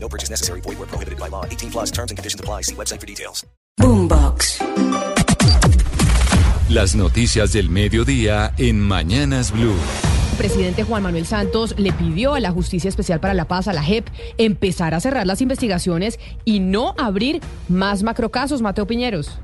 No purchase necessary. Void where prohibited by law. 18 plus terms and conditions apply. See website for details. Boombox. Las noticias del mediodía en Mañanas Blue. presidente Juan Manuel Santos le pidió a la Justicia Especial para la Paz, a la JEP, empezar a cerrar las investigaciones y no abrir más macrocasos, Mateo Piñeros.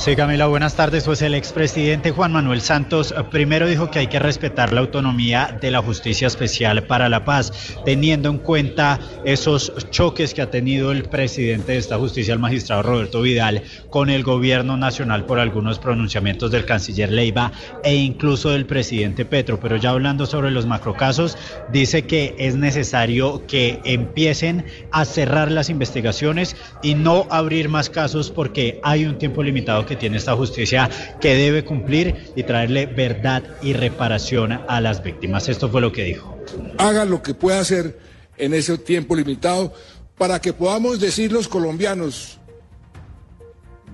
Sí, Camila, buenas tardes. Pues el expresidente Juan Manuel Santos eh, primero dijo que hay que respetar la autonomía de la Justicia Especial para la Paz, teniendo en cuenta esos choques que ha tenido el presidente de esta justicia, el magistrado Roberto Vidal, con el gobierno nacional por algunos pronunciamientos del canciller Leiva e incluso del presidente Petro. Pero ya hablando sobre los macrocasos, dice que es necesario que empiecen a cerrar las investigaciones y no abrir más casos porque hay un tiempo limitado que tiene esta justicia que debe cumplir y traerle verdad y reparación a las víctimas. Esto fue lo que dijo. Haga lo que pueda hacer en ese tiempo limitado para que podamos decir los colombianos,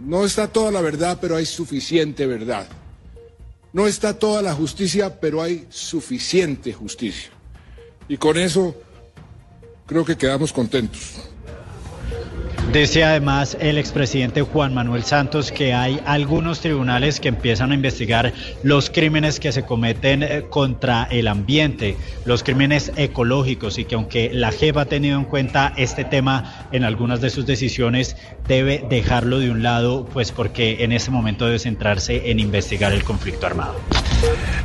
no está toda la verdad, pero hay suficiente verdad. No está toda la justicia, pero hay suficiente justicia. Y con eso creo que quedamos contentos. Dice además el expresidente Juan Manuel Santos que hay algunos tribunales que empiezan a investigar los crímenes que se cometen eh, contra el ambiente, los crímenes ecológicos y que aunque la JEP ha tenido en cuenta este tema en algunas de sus decisiones, debe dejarlo de un lado, pues porque en este momento debe centrarse en investigar el conflicto armado.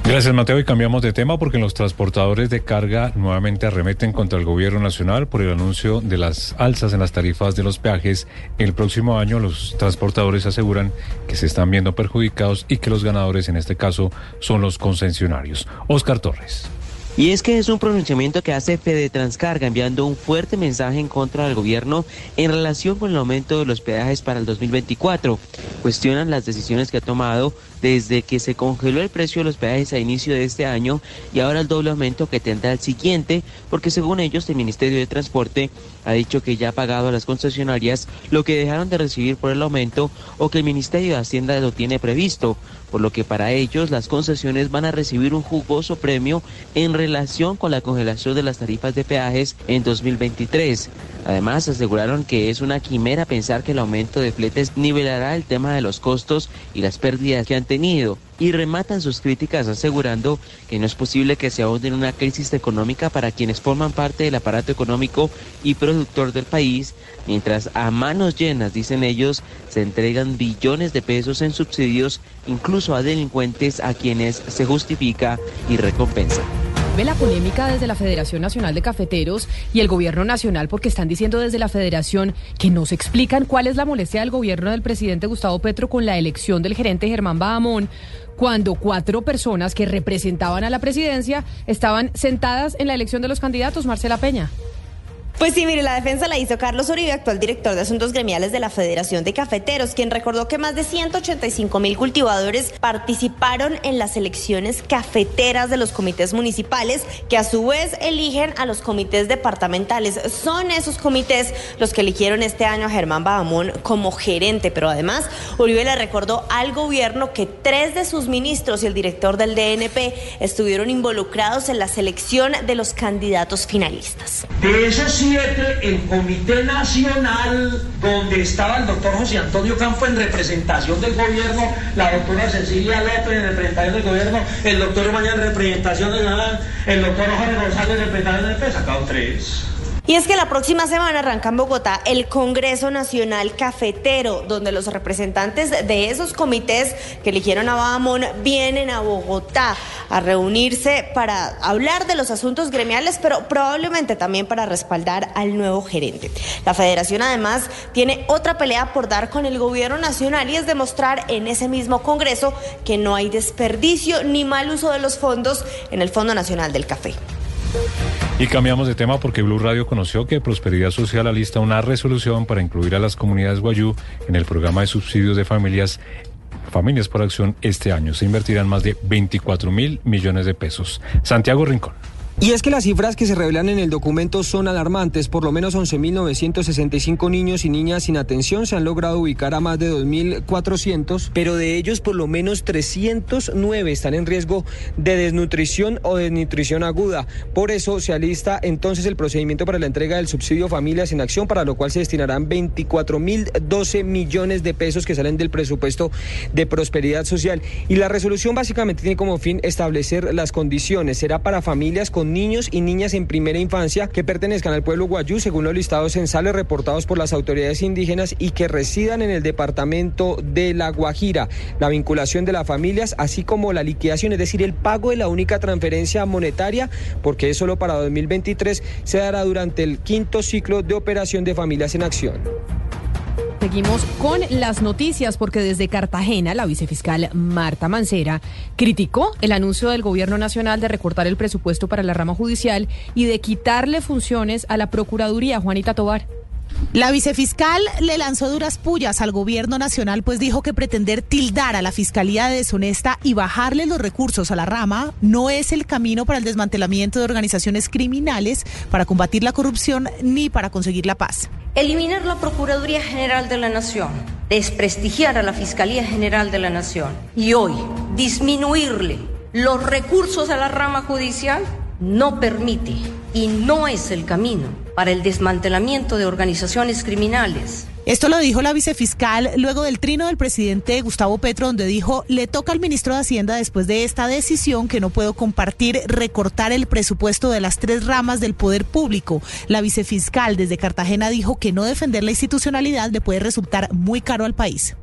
Gracias Mateo y cambiamos de tema porque los transportadores de carga nuevamente arremeten contra el gobierno nacional por el anuncio de las alzas en las tarifas de los peajes. El próximo año los transportadores aseguran que se están viendo perjudicados y que los ganadores en este caso son los concesionarios. Oscar Torres. Y es que es un pronunciamiento que hace Fede Transcarga enviando un fuerte mensaje en contra del gobierno en relación con el aumento de los peajes para el 2024. Cuestionan las decisiones que ha tomado desde que se congeló el precio de los peajes a inicio de este año y ahora el doble aumento que tendrá el siguiente, porque según ellos el Ministerio de Transporte ha dicho que ya ha pagado a las concesionarias lo que dejaron de recibir por el aumento o que el Ministerio de Hacienda lo tiene previsto, por lo que para ellos las concesiones van a recibir un jugoso premio en relación con la congelación de las tarifas de peajes en 2023. Además, aseguraron que es una quimera pensar que el aumento de fletes nivelará el tema de los costos y las pérdidas que han tenido y rematan sus críticas asegurando que no es posible que se ahonde en una crisis económica para quienes forman parte del aparato económico y productor del país, mientras a manos llenas, dicen ellos, se entregan billones de pesos en subsidios incluso a delincuentes a quienes se justifica y recompensa la polémica desde la Federación Nacional de Cafeteros y el Gobierno Nacional porque están diciendo desde la Federación que no se explican cuál es la molestia del gobierno del presidente Gustavo Petro con la elección del gerente Germán Bahamón cuando cuatro personas que representaban a la presidencia estaban sentadas en la elección de los candidatos, Marcela Peña. Pues sí, mire, la defensa la hizo Carlos Uribe, actual director de Asuntos Gremiales de la Federación de Cafeteros, quien recordó que más de 185 mil cultivadores participaron en las elecciones cafeteras de los comités municipales, que a su vez eligen a los comités departamentales. Son esos comités los que eligieron este año a Germán Bahamón como gerente, pero además Uribe le recordó al gobierno que tres de sus ministros y el director del DNP estuvieron involucrados en la selección de los candidatos finalistas. De esos el Comité Nacional, donde estaba el doctor José Antonio Campo en representación del gobierno, la doctora Cecilia López en representación del gobierno, el doctor Mañana en representación del el doctor Jorge González en representación del PP, sacado tres. Y es que la próxima semana arranca en Bogotá el Congreso Nacional Cafetero, donde los representantes de esos comités que eligieron a Bahamón vienen a Bogotá a reunirse para hablar de los asuntos gremiales, pero probablemente también para respaldar al nuevo gerente. La federación además tiene otra pelea por dar con el gobierno nacional y es demostrar en ese mismo Congreso que no hay desperdicio ni mal uso de los fondos en el Fondo Nacional del Café. Y cambiamos de tema porque Blue Radio conoció que Prosperidad Social alista una resolución para incluir a las comunidades guayú en el programa de subsidios de familias Familias por Acción este año. Se invertirán más de 24 mil millones de pesos. Santiago Rincón. Y es que las cifras que se revelan en el documento son alarmantes. Por lo menos 11.965 niños y niñas sin atención se han logrado ubicar a más de 2.400, pero de ellos por lo menos 309 están en riesgo de desnutrición o desnutrición aguda. Por eso se alista entonces el procedimiento para la entrega del subsidio Familias en Acción, para lo cual se destinarán 24.012 millones de pesos que salen del presupuesto de prosperidad social. Y la resolución básicamente tiene como fin establecer las condiciones. Será para familias con niños y niñas en primera infancia que pertenezcan al pueblo guayú, según los listados censales reportados por las autoridades indígenas y que residan en el departamento de La Guajira. La vinculación de las familias, así como la liquidación, es decir, el pago de la única transferencia monetaria, porque es solo para 2023, se dará durante el quinto ciclo de operación de familias en acción. Seguimos con las noticias porque desde Cartagena la vicefiscal Marta Mancera criticó el anuncio del gobierno nacional de recortar el presupuesto para la rama judicial y de quitarle funciones a la Procuraduría. Juanita Tobar. La vicefiscal le lanzó duras pullas al gobierno nacional, pues dijo que pretender tildar a la fiscalía de deshonesta y bajarle los recursos a la rama no es el camino para el desmantelamiento de organizaciones criminales, para combatir la corrupción ni para conseguir la paz. Eliminar la Procuraduría General de la Nación, desprestigiar a la Fiscalía General de la Nación y hoy disminuirle los recursos a la rama judicial no permite y no es el camino para el desmantelamiento de organizaciones criminales. Esto lo dijo la vicefiscal luego del trino del presidente Gustavo Petro, donde dijo, le toca al ministro de Hacienda después de esta decisión que no puedo compartir recortar el presupuesto de las tres ramas del poder público. La vicefiscal desde Cartagena dijo que no defender la institucionalidad le puede resultar muy caro al país.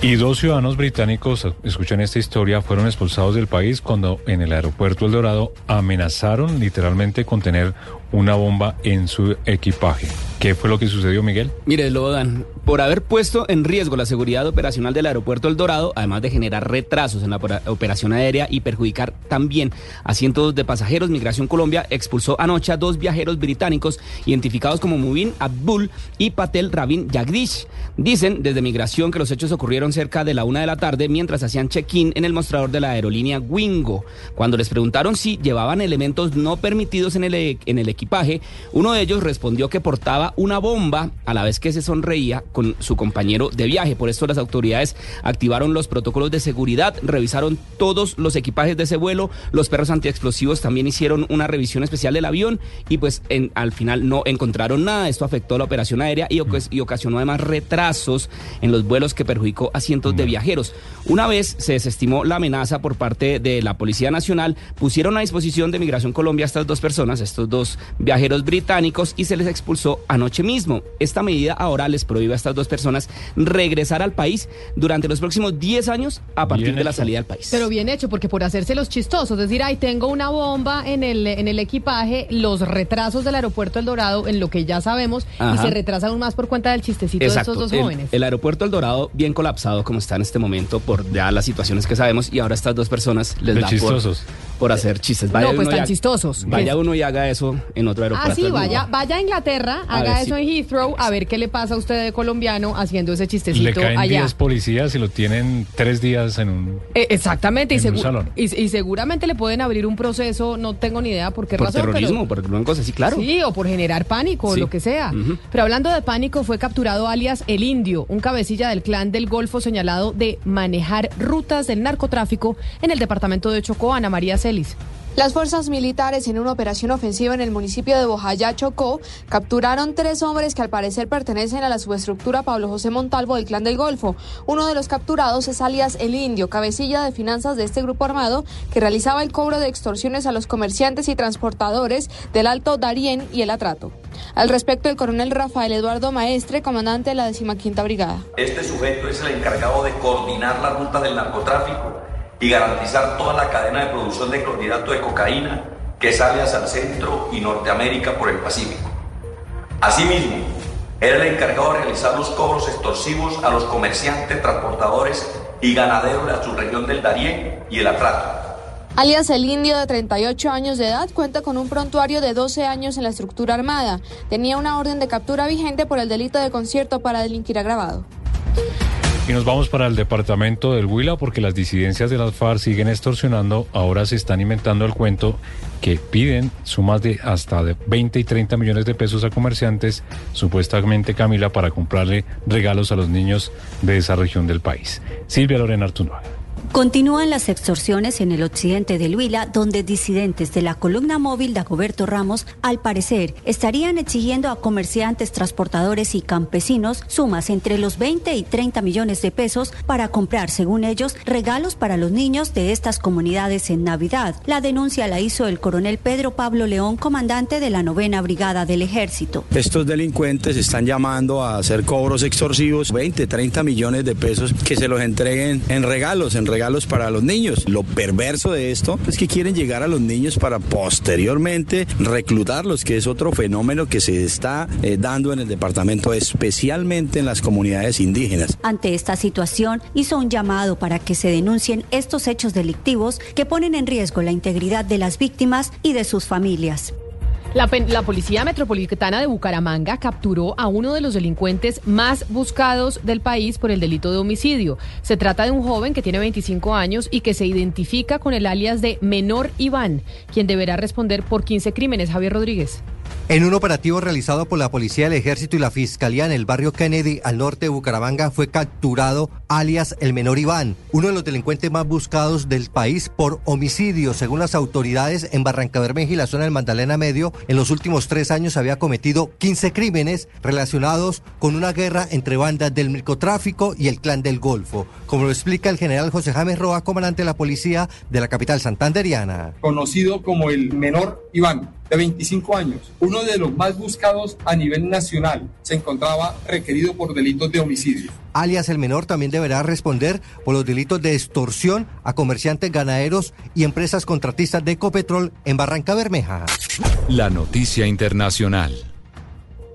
Y dos ciudadanos británicos, escuchan esta historia, fueron expulsados del país cuando en el aeropuerto El Dorado amenazaron literalmente con tener una bomba en su equipaje. ¿Qué fue lo que sucedió, Miguel? Mire, Lodan, por haber puesto en riesgo la seguridad operacional del aeropuerto El Dorado, además de generar retrasos en la operación aérea y perjudicar también a cientos de pasajeros, Migración Colombia expulsó anoche a dos viajeros británicos identificados como Mubin Abdul y Patel Rabin Jagdish. Dicen desde Migración que los hechos ocurrieron cerca de la una de la tarde mientras hacían check-in en el mostrador de la aerolínea Wingo. Cuando les preguntaron si llevaban elementos no permitidos en el, en el equipaje, uno de ellos respondió que portaba una bomba a la vez que se sonreía con su compañero de viaje. Por esto las autoridades activaron los protocolos de seguridad, revisaron todos los equipajes de ese vuelo, los perros antiexplosivos también hicieron una revisión especial del avión y pues en, al final no encontraron nada. Esto afectó la operación aérea y, y ocasionó además retrasos en los vuelos que perjudicó a cientos de viajeros. Una vez se desestimó la amenaza por parte de la Policía Nacional, pusieron a disposición de Migración Colombia a estas dos personas, estos dos viajeros británicos y se les expulsó anoche mismo. Esta medida ahora les prohíbe a estas dos personas regresar al país durante los próximos 10 años a partir de la salida del país. Pero bien hecho, porque por hacerse los chistosos, es decir, ay, tengo una bomba en el, en el equipaje, los retrasos del aeropuerto El Dorado, en lo que ya sabemos, y se retrasa aún más por cuenta del chistecito de estos dos jóvenes. El aeropuerto El Dorado bien colapsado como está en este momento por ya las situaciones que sabemos y ahora estas dos personas les da chistosos. Por, hacer chistes. Vaya no, pues tan chistosos. Vaya uno y haga eso en otro aeropuerto. Ah, sí, vaya, vaya a Inglaterra, haga eso en Heathrow, a ver qué le pasa a usted de colombiano haciendo ese chistecito le caen allá. 10 policías y lo tienen tres días en un eh, Exactamente, en y, un salón. Y, y, seguramente le pueden abrir un proceso, no tengo ni idea por qué por razón. terrorismo, pero, por cosas así, claro. Sí, o por generar pánico, Sí. o lo que sea. Pero hablando de pánico, fue capturado alias El Indio, un cabecilla del clan del Golfo señalado de manejar rutas del narcotráfico en el departamento de Chocó, Ana María Las fuerzas militares en una operación ofensiva en el municipio de Bojayá, Chocó, capturaron tres hombres que al parecer pertenecen a la subestructura Pablo José Montalvo del Clan del Golfo. Uno de los capturados es alias El Indio, cabecilla de finanzas de este grupo armado que realizaba el cobro de extorsiones a los comerciantes y transportadores del Alto Darién y el Atrato. Al respecto, el coronel Rafael Eduardo Maestre, comandante de la decimaquinta brigada. Este sujeto es el encargado de coordinar la ruta del narcotráfico y garantizar toda la cadena de producción de clorhidrato de cocaína que sale hacia el centro y Norteamérica por el Pacífico. Asimismo, era el encargado de realizar los cobros extorsivos a los comerciantes, transportadores y ganaderos de la subregión del Darién y el Atrato. Alias el indio de 38 años de edad cuenta con un prontuario de 12 años en la estructura armada. Tenía una orden de captura vigente por el delito de concierto para delinquir agravado. Y nos vamos para el departamento del Huila porque las disidencias de las FARC siguen extorsionando. Ahora se están inventando el cuento que piden sumas de hasta de 20 y 30 millones de pesos a comerciantes, supuestamente Camila, para comprarle regalos a los niños de esa región del país. Silvia Lorena Artunoa. Continúan las extorsiones en el occidente del Huila, donde disidentes de la columna móvil de Agoberto Ramos, al parecer, estarían exigiendo a comerciantes, transportadores y campesinos sumas entre los 20 y 30 millones de pesos para comprar, según ellos, regalos para los niños de estas comunidades en Navidad. La denuncia la hizo el coronel Pedro Pablo León, comandante de la novena brigada del ejército. Estos delincuentes están llamando a hacer cobros extorsivos, 20, 30 millones de pesos que se los entreguen en regalos, en regalos regalos para los niños. Lo perverso de esto es que quieren llegar a los niños para posteriormente reclutarlos, que es otro fenómeno que se está eh, dando en el departamento, especialmente en las comunidades indígenas. Ante esta situación, hizo un llamado para que se denuncien estos hechos delictivos que ponen en riesgo la integridad de las víctimas y de sus familias. La, Policía Metropolitana de Bucaramanga capturó a uno de los delincuentes más buscados del país por el delito de homicidio. Se trata de un joven que tiene 25 años y que se identifica con el alias de Menor Iván, quien deberá responder por 15 crímenes. Javier Rodríguez. En un operativo realizado por la Policía del Ejército y la Fiscalía en el barrio Kennedy, al norte de Bucaramanga, fue capturado alias el menor Iván, uno de los delincuentes más buscados del país por homicidio. Según las autoridades, en Barranca Bermeja y la zona del Magdalena Medio, en los últimos tres años había cometido 15 crímenes relacionados con una guerra entre bandas del microtráfico y el clan del Golfo. Como lo explica el general José James Roa, comandante de la policía de la capital santanderiana. Conocido como el menor Iván de 25 años, uno de los más buscados a nivel nacional, se encontraba requerido por delitos de homicidio. Alias el menor también deberá responder por los delitos de extorsión a comerciantes ganaderos y empresas contratistas de Ecopetrol en Barranca Bermeja. La noticia internacional.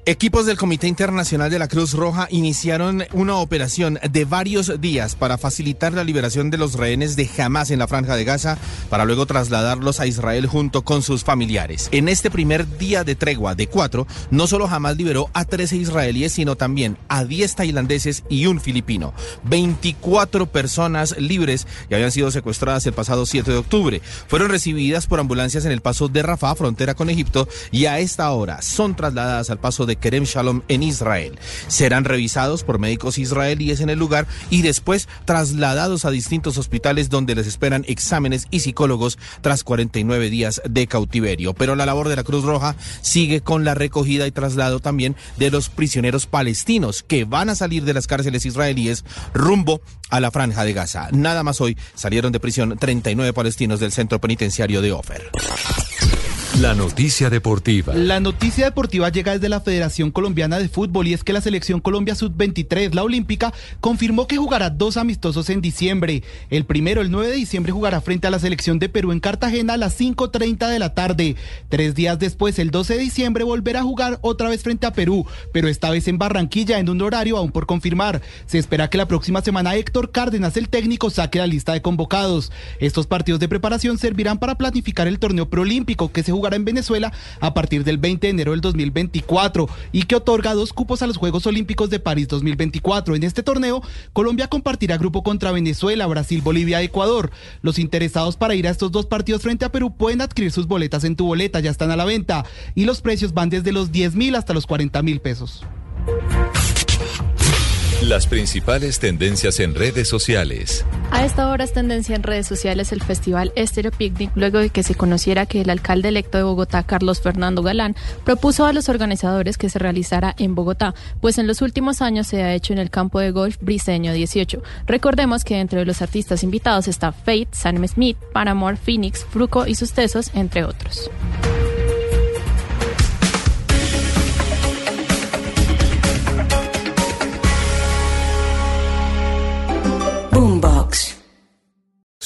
Equipos del Comité Internacional de la Cruz Roja iniciaron una operación de varios días para facilitar la liberación de los rehenes de Hamas en la franja de Gaza para luego trasladarlos a Israel junto con sus familiares. En este primer día de tregua de cuatro, no solo Hamas liberó a 13 israelíes, sino también a 10 tailandeses y un filipino. 24 personas libres que habían sido secuestradas el pasado 7 de octubre. Fueron recibidas por ambulancias en el paso de Rafah, frontera con Egipto, y a esta hora son trasladadas al paso de Kerem Shalom en Israel. Serán revisados por médicos israelíes en el lugar y después trasladados a distintos hospitales donde les esperan exámenes y psicólogos tras 49 días de cautiverio. Pero la labor de la Cruz Roja sigue con la recogida y traslado también de los prisioneros palestinos que van a salir de las cárceles israelíes rumbo a la franja de Gaza. Nada más hoy salieron de prisión 39 palestinos del centro penitenciario de Ofer. La noticia deportiva. La noticia deportiva llega desde la Federación Colombiana de Fútbol y es que la selección Colombia Sub-23, la olímpica, confirmó que jugará dos amistosos en diciembre. El primero, el 9 de diciembre, jugará frente a la selección de Perú en Cartagena a las 5.30 de la tarde. Tres días después, el 12 de diciembre, volverá a jugar otra vez frente a Perú, pero esta vez en Barranquilla en un horario aún por confirmar. Se espera que la próxima semana Héctor Cárdenas, el técnico, saque la lista de convocados. Estos partidos de preparación servirán para planificar el torneo preolímpico que se jugará en Venezuela a partir del 20 de enero del 2024 y que otorga dos cupos a los Juegos Olímpicos de París 2024. En este torneo, Colombia compartirá grupo contra Venezuela, Brasil, Bolivia y Ecuador. Los interesados para ir a estos dos partidos frente a Perú pueden adquirir sus boletas en tu boleta, ya están a la venta y los precios van desde los 10 mil hasta los 40 mil pesos. Las principales tendencias en redes sociales. A esta hora es tendencia en redes sociales el festival Estéreo Picnic, luego de que se conociera que el alcalde electo de Bogotá, Carlos Fernando Galán, propuso a los organizadores que se realizara en Bogotá, pues en los últimos años se ha hecho en el campo de golf Briseño 18. Recordemos que entre los artistas invitados está Faith, Sam Smith, Paramore, Phoenix, Fruco y sus tesos, entre otros.